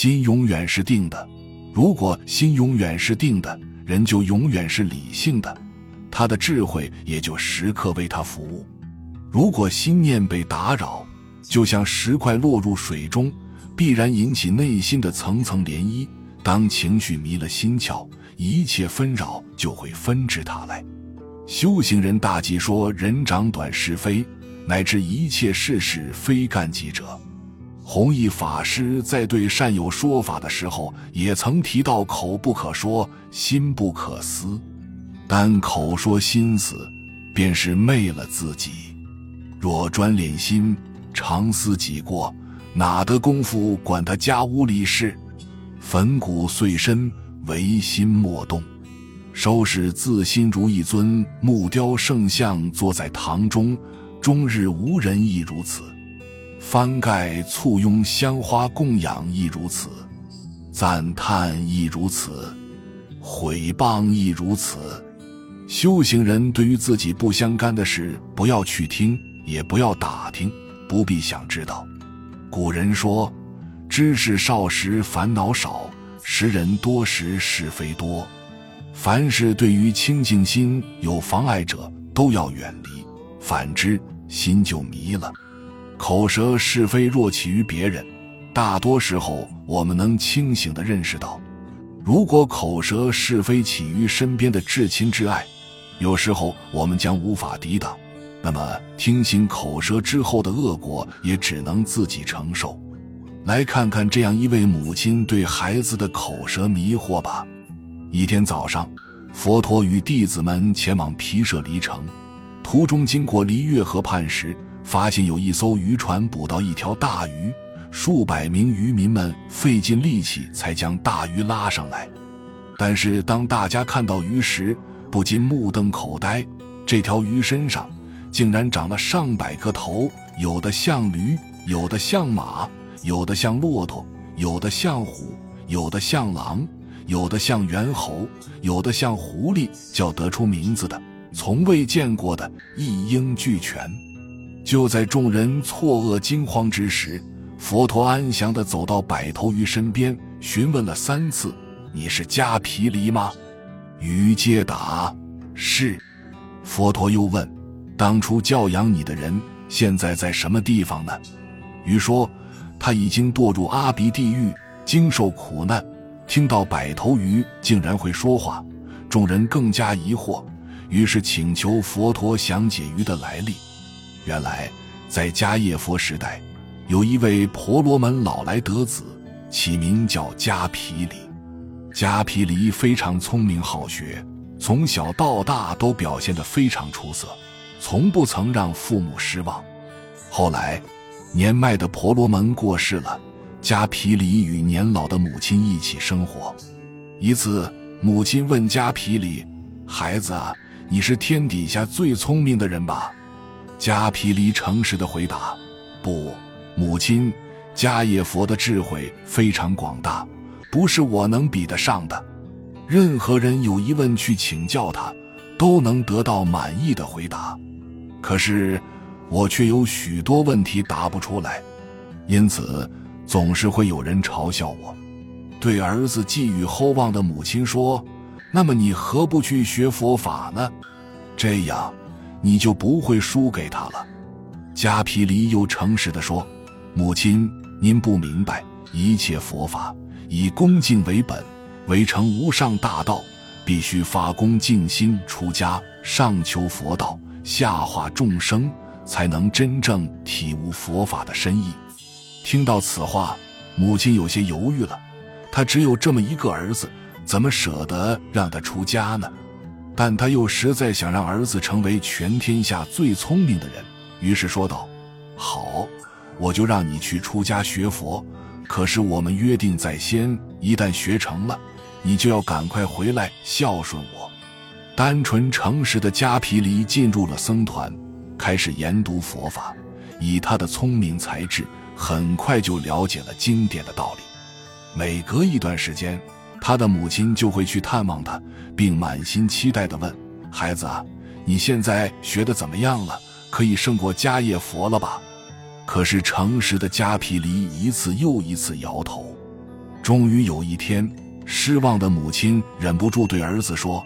心永远是定的。如果心永远是定的，人就永远是理性的，他的智慧也就时刻为他服务。如果心念被打扰，就像石块落入水中，必然引起内心的层层涟漪。当情绪迷了心窍，一切纷扰就会纷至沓来。修行人大忌说人长短是非，乃至一切事事非干即者。弘一法师在对善友说法的时候，也曾提到口不可说，心不可思。单口说心思，便是昧了自己。若专练心，常思己过，哪得功夫管他家屋里事？粉骨碎身，唯心莫动。收拾自心如一尊木雕圣像，坐在堂中，终日无人亦如此。翻盖簇拥香花供养亦如此，赞叹亦如此，毁谤亦如此。修行人对于自己不相干的事，不要去听，也不要打听，不必想知道。古人说：“知识少时烦恼少，识人多时是非多。”凡是对于清净心有妨碍者，都要远离；反之，心就迷了。口舌是非若起于别人，大多时候我们能清醒地认识到；如果口舌是非起于身边的至亲至爱，有时候我们将无法抵挡。那么，听信口舌之后的恶果，也只能自己承受。来看看这样一位母亲对孩子的口舌迷惑吧。一天早上，佛陀与弟子们前往毗舍离城，途中经过离月河畔时，发现有一艘渔船捕到一条大鱼，数百名渔民们费尽力气才将大鱼拉上来。但是当大家看到鱼时，不禁目瞪口呆。这条鱼身上竟然长了上百个头，有的像驴，有的像马，有的像骆驼，有的像虎，有的像狼。有的像猿猴，有的像狐狸，叫得出名字的，从未见过的，一应俱全。就在众人错愕惊慌之时，佛陀安详地走到百头鱼身边，询问了三次：“你是迦毗黎吗？”鱼皆答：“是。”佛陀又问：“当初教养你的人，现在在什么地方呢？”鱼说：“他已经堕入阿鼻地狱，经受苦难。”听到百头鱼竟然会说话，众人更加疑惑，于是请求佛陀详解鱼的来历。原来，在迦叶佛时代，有一位婆罗门老来得子，起名叫迦毗黎。迦毗黎非常聪明好学，从小到大都表现得非常出色，从不曾让父母失望。后来，年迈的婆罗门过世了。迦毗黎与年老的母亲一起生活。一次，母亲问迦毗黎：“孩子，你是天底下最聪明的人吧？”迦毗黎诚实的回答：“不，母亲，迦叶佛的智慧非常广大，不是我能比得上的。任何人有疑问去请教他，都能得到满意的回答。可是，我却有许多问题答不出来，因此。”总是会有人嘲笑我，对儿子寄予厚望的母亲说：“那么你何不去学佛法呢？这样，你就不会输给他了。”迦毗黎又诚实地说：“母亲，您不明白，一切佛法以恭敬为本，为成无上大道，必须发恭敬心出家，上求佛道，下化众生，才能真正体悟佛法的深意。”听到此话，母亲有些犹豫了。他只有这么一个儿子，怎么舍得让他出家呢？但他又实在想让儿子成为全天下最聪明的人，于是说道：“好，我就让你去出家学佛。可是我们约定在先，一旦学成了，你就要赶快回来孝顺我。”单纯诚实的迦毗黎进入了僧团，开始研读佛法。以他的聪明才智。很快就了解了经典的道理。每隔一段时间，他的母亲就会去探望他，并满心期待地问：“孩子，你现在学的怎么样了？可以胜过迦叶佛了吧？”可是诚实的迦毗黎一次又一次摇头。终于有一天，失望的母亲忍不住对儿子说：“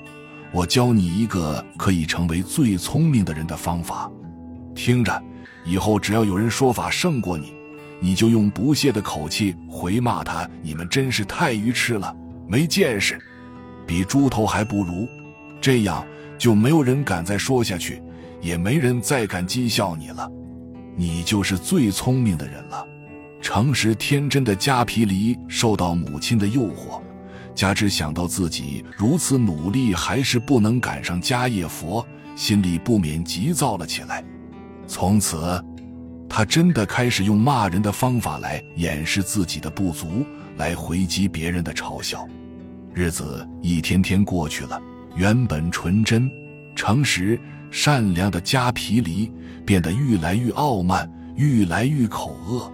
我教你一个可以成为最聪明的人的方法，听着，以后只要有人说法胜过你，你就用不屑的口气回骂他：‘你们真是太愚痴了，没见识，比猪头还不如。’这样就没有人敢再说下去，也没人再敢讥笑你了。”你就是最聪明的人了。诚实天真的加皮离受到母亲的诱惑，加之想到自己如此努力还是不能赶上迦叶佛，心里不免急躁了起来。从此，他真的开始用骂人的方法来掩饰自己的不足，来回击别人的嘲笑。日子一天天过去了，原本纯真、诚实。善良的加皮离变得愈来愈傲慢，愈来愈口恶。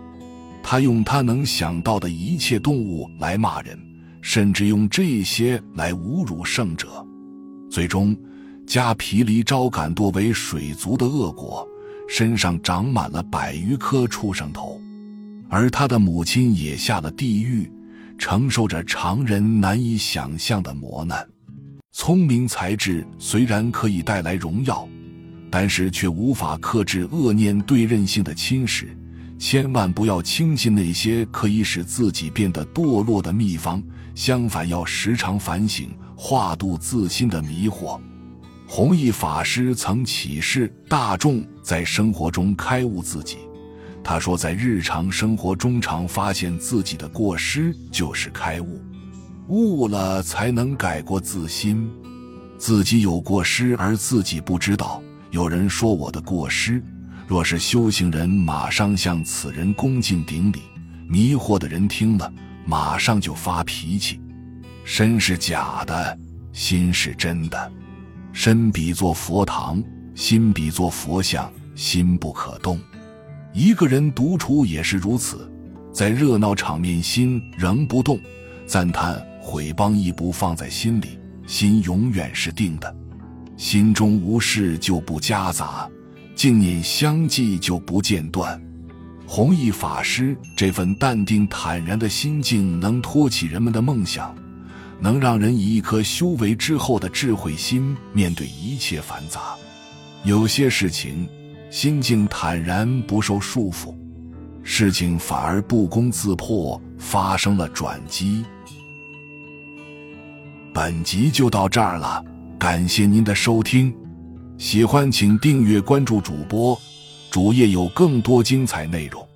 他用他能想到的一切动物来骂人，甚至用这些来侮辱圣者。最终，加皮离招感多为水族的恶果，身上长满了百余颗畜生头，而他的母亲也下了地狱，承受着常人难以想象的磨难。聪明才智虽然可以带来荣耀，但是却无法克制恶念对任性的侵蚀。千万不要轻信那些可以使自己变得堕落的秘方，相反，要时常反省，化度自心的迷惑。弘一法师曾启示大众在生活中开悟自己。他说，在日常生活中常发现自己的过失，就是开悟。悟了才能改过自新，自己有过失而自己不知道。有人说我的过失，若是修行人，马上向此人恭敬顶礼；迷惑的人听了，马上就发脾气。身是假的，心是真的。身比作佛堂，心比作佛像，心不可动。一个人独处也是如此，在热闹场面，心仍不动，赞叹。毁谤亦不放在心里，心永远是定的。心中无事就不夹杂，静念相继就不间断。弘一法师这份淡定坦然的心境，能托起人们的梦想，能让人以一颗修为之后的智慧心面对一切繁杂。有些事情，心境坦然不受束缚，事情反而不攻自破，发生了转机。本集就到这儿了，感谢您的收听，喜欢请订阅关注主播，主页有更多精彩内容。